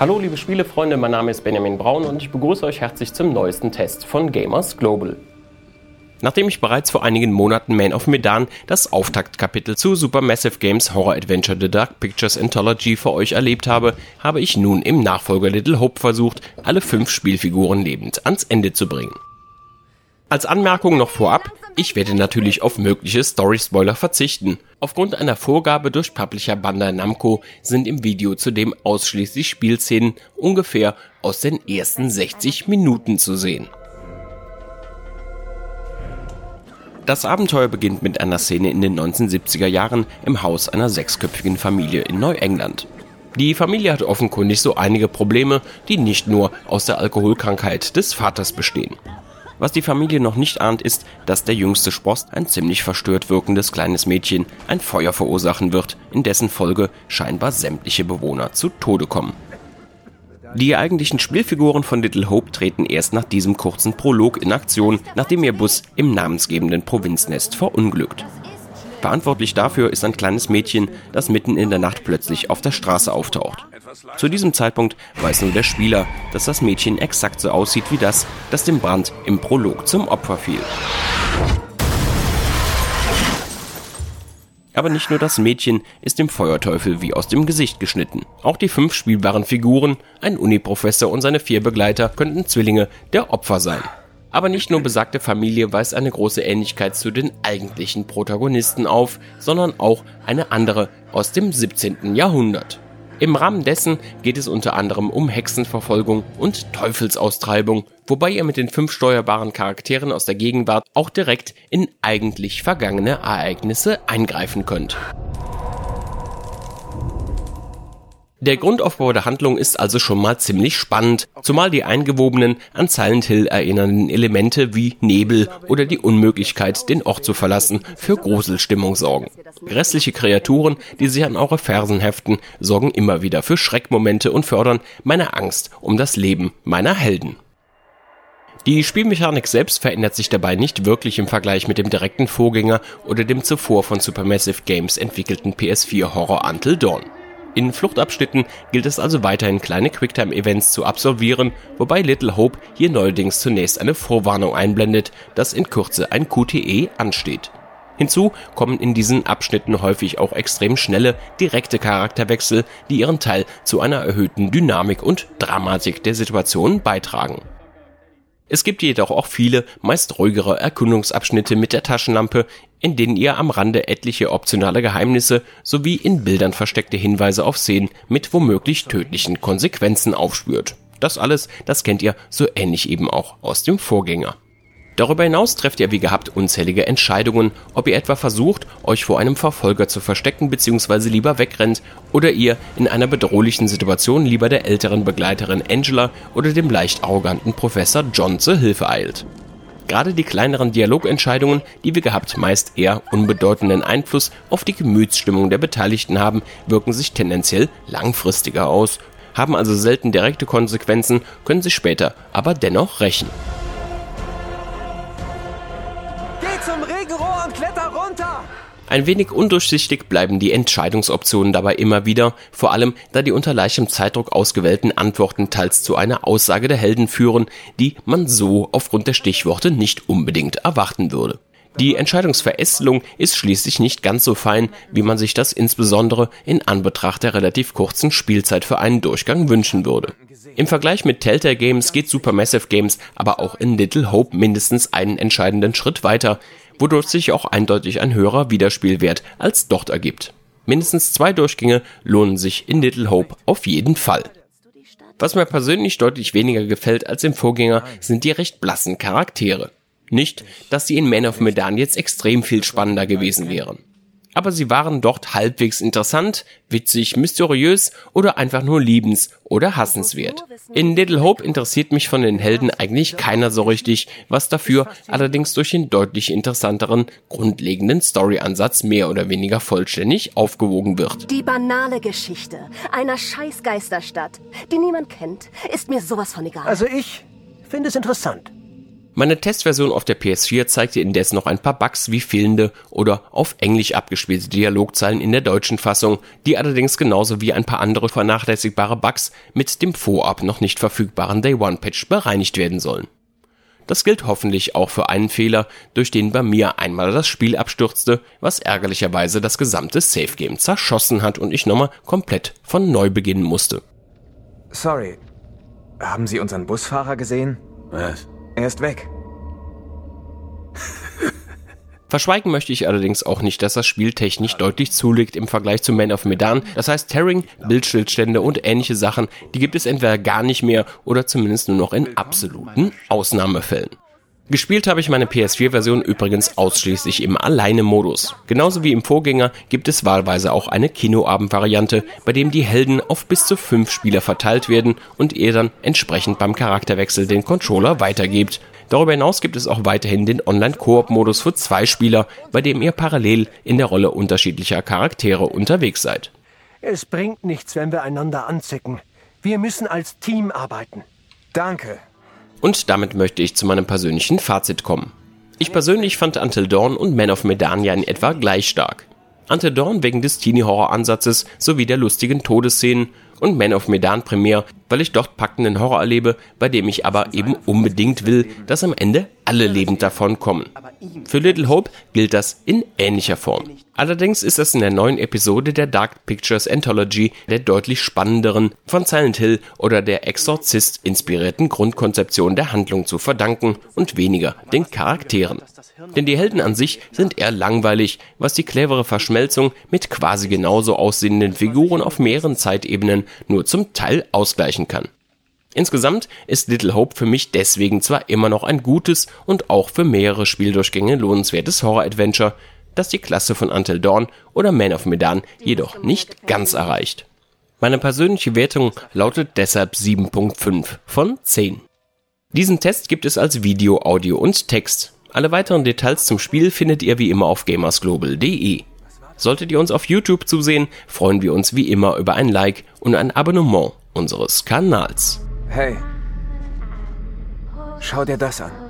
Hallo liebe Spielefreunde, mein Name ist Benjamin Braun und ich begrüße euch herzlich zum neuesten Test von Gamers Global. Nachdem ich bereits vor einigen Monaten Man of Medan das Auftaktkapitel zu Supermassive Games Horror Adventure The Dark Pictures Anthology für euch erlebt habe, habe ich nun im Nachfolger Little Hope versucht, alle fünf Spielfiguren lebend ans Ende zu bringen. Als Anmerkung noch vorab, ich werde natürlich auf mögliche Story-Spoiler verzichten. Aufgrund einer Vorgabe durch Publisher Bandai Namco sind im Video zudem ausschließlich Spielszenen ungefähr aus den ersten 60 Minuten zu sehen. Das Abenteuer beginnt mit einer Szene in den 1970er Jahren im Haus einer sechsköpfigen Familie in Neuengland. Die Familie hat offenkundig so einige Probleme, die nicht nur aus der Alkoholkrankheit des Vaters bestehen. Was die Familie noch nicht ahnt, ist, dass der jüngste Spross, ein ziemlich verstört wirkendes kleines Mädchen, ein Feuer verursachen wird, in dessen Folge scheinbar sämtliche Bewohner zu Tode kommen. Die eigentlichen Spielfiguren von Little Hope treten erst nach diesem kurzen Prolog in Aktion, nachdem ihr Bus im namensgebenden Provinznest verunglückt. Verantwortlich dafür ist ein kleines Mädchen, das mitten in der Nacht plötzlich auf der Straße auftaucht. Zu diesem Zeitpunkt weiß nur der Spieler, dass das Mädchen exakt so aussieht wie das, das dem Brand im Prolog zum Opfer fiel. Aber nicht nur das Mädchen ist dem Feuerteufel wie aus dem Gesicht geschnitten. Auch die fünf spielbaren Figuren, ein Uniprofessor und seine vier Begleiter könnten Zwillinge der Opfer sein. Aber nicht nur besagte Familie weist eine große Ähnlichkeit zu den eigentlichen Protagonisten auf, sondern auch eine andere aus dem 17. Jahrhundert. Im Rahmen dessen geht es unter anderem um Hexenverfolgung und Teufelsaustreibung, wobei ihr mit den fünf steuerbaren Charakteren aus der Gegenwart auch direkt in eigentlich vergangene Ereignisse eingreifen könnt. Der Grundaufbau der Handlung ist also schon mal ziemlich spannend, zumal die eingewobenen, an Silent Hill erinnernden Elemente wie Nebel oder die Unmöglichkeit, den Ort zu verlassen, für Gruselstimmung sorgen. Grässliche Kreaturen, die sich an eure Fersen heften, sorgen immer wieder für Schreckmomente und fördern meine Angst um das Leben meiner Helden. Die Spielmechanik selbst verändert sich dabei nicht wirklich im Vergleich mit dem direkten Vorgänger oder dem zuvor von Supermassive Games entwickelten PS4 Horror Until Dawn. In Fluchtabschnitten gilt es also weiterhin kleine Quicktime-Events zu absolvieren, wobei Little Hope hier neuerdings zunächst eine Vorwarnung einblendet, dass in Kürze ein QTE ansteht. Hinzu kommen in diesen Abschnitten häufig auch extrem schnelle, direkte Charakterwechsel, die ihren Teil zu einer erhöhten Dynamik und Dramatik der Situation beitragen. Es gibt jedoch auch viele, meist ruhigere Erkundungsabschnitte mit der Taschenlampe, in denen ihr am Rande etliche optionale Geheimnisse sowie in Bildern versteckte Hinweise auf Szenen mit womöglich tödlichen Konsequenzen aufspürt. Das alles, das kennt ihr so ähnlich eben auch aus dem Vorgänger. Darüber hinaus trefft ihr wie gehabt unzählige Entscheidungen, ob ihr etwa versucht, euch vor einem Verfolger zu verstecken bzw. lieber wegrennt oder ihr in einer bedrohlichen Situation lieber der älteren Begleiterin Angela oder dem leicht arroganten Professor John zur Hilfe eilt. Gerade die kleineren Dialogentscheidungen, die wie gehabt meist eher unbedeutenden Einfluss auf die Gemütsstimmung der Beteiligten haben, wirken sich tendenziell langfristiger aus, haben also selten direkte Konsequenzen, können sich später aber dennoch rächen. Ein wenig undurchsichtig bleiben die Entscheidungsoptionen dabei immer wieder, vor allem da die unter leichtem Zeitdruck ausgewählten Antworten teils zu einer Aussage der Helden führen, die man so aufgrund der Stichworte nicht unbedingt erwarten würde. Die Entscheidungsverästelung ist schließlich nicht ganz so fein, wie man sich das insbesondere in Anbetracht der relativ kurzen Spielzeit für einen Durchgang wünschen würde. Im Vergleich mit Telltale Games geht Supermassive Games aber auch in Little Hope mindestens einen entscheidenden Schritt weiter, wodurch sich auch eindeutig ein höherer Wiederspielwert als dort ergibt. Mindestens zwei Durchgänge lohnen sich in Little Hope auf jeden Fall. Was mir persönlich deutlich weniger gefällt als im Vorgänger, sind die recht blassen Charaktere. Nicht, dass sie in Man of Medan jetzt extrem viel spannender gewesen wären aber sie waren dort halbwegs interessant, witzig, mysteriös oder einfach nur liebens- oder hassenswert. In Little Hope interessiert mich von den Helden eigentlich keiner so richtig, was dafür allerdings durch den deutlich interessanteren, grundlegenden Storyansatz mehr oder weniger vollständig aufgewogen wird. Die banale Geschichte einer Scheißgeisterstadt, die niemand kennt, ist mir sowas von egal. Also ich finde es interessant. Meine Testversion auf der PS4 zeigte indes noch ein paar Bugs wie fehlende oder auf Englisch abgespielte Dialogzeilen in der deutschen Fassung, die allerdings genauso wie ein paar andere vernachlässigbare Bugs mit dem vorab noch nicht verfügbaren Day One Patch bereinigt werden sollen. Das gilt hoffentlich auch für einen Fehler, durch den bei mir einmal das Spiel abstürzte, was ärgerlicherweise das gesamte Safe Game zerschossen hat und ich nochmal komplett von neu beginnen musste. Sorry. Haben Sie unseren Busfahrer gesehen? Was? Er ist weg. Verschweigen möchte ich allerdings auch nicht, dass das Spiel technisch deutlich zulegt im Vergleich zu Man of Medan. Das heißt, Tearing, Bildstillstände und ähnliche Sachen, die gibt es entweder gar nicht mehr oder zumindest nur noch in absoluten Ausnahmefällen. Gespielt habe ich meine PS4-Version übrigens ausschließlich im Alleine-Modus. Genauso wie im Vorgänger gibt es wahlweise auch eine Kinoabend-Variante, bei dem die Helden auf bis zu fünf Spieler verteilt werden und ihr dann entsprechend beim Charakterwechsel den Controller weitergebt. Darüber hinaus gibt es auch weiterhin den Online-Koop-Modus für zwei Spieler, bei dem ihr parallel in der Rolle unterschiedlicher Charaktere unterwegs seid. Es bringt nichts, wenn wir einander anzicken. Wir müssen als Team arbeiten. Danke. Und damit möchte ich zu meinem persönlichen Fazit kommen. Ich persönlich fand Until Dawn und Man of Medan ja in etwa gleich stark. Until Dawn wegen des Teenie-Horror-Ansatzes sowie der lustigen Todesszenen und Man of Medan primär, weil ich dort packenden Horror erlebe, bei dem ich aber eben unbedingt will, dass am Ende alle lebend davon kommen. Für Little Hope gilt das in ähnlicher Form. Allerdings ist es in der neuen Episode der Dark Pictures Anthology der deutlich spannenderen, von Silent Hill oder der Exorzist inspirierten Grundkonzeption der Handlung zu verdanken und weniger den Charakteren. Denn die Helden an sich sind eher langweilig, was die clevere Verschmelzung mit quasi genauso aussehenden Figuren auf mehreren Zeitebenen nur zum Teil ausgleichen kann. Insgesamt ist Little Hope für mich deswegen zwar immer noch ein gutes und auch für mehrere Spieldurchgänge lohnenswertes Horror-Adventure, das die Klasse von Until Dawn oder Man of Medan jedoch nicht ganz erreicht. Meine persönliche Wertung lautet deshalb 7.5 von 10. Diesen Test gibt es als Video, Audio und Text. Alle weiteren Details zum Spiel findet ihr wie immer auf gamersglobal.de. Solltet ihr uns auf YouTube zusehen, freuen wir uns wie immer über ein Like und ein Abonnement unseres Kanals. Hey. Schau dir das an.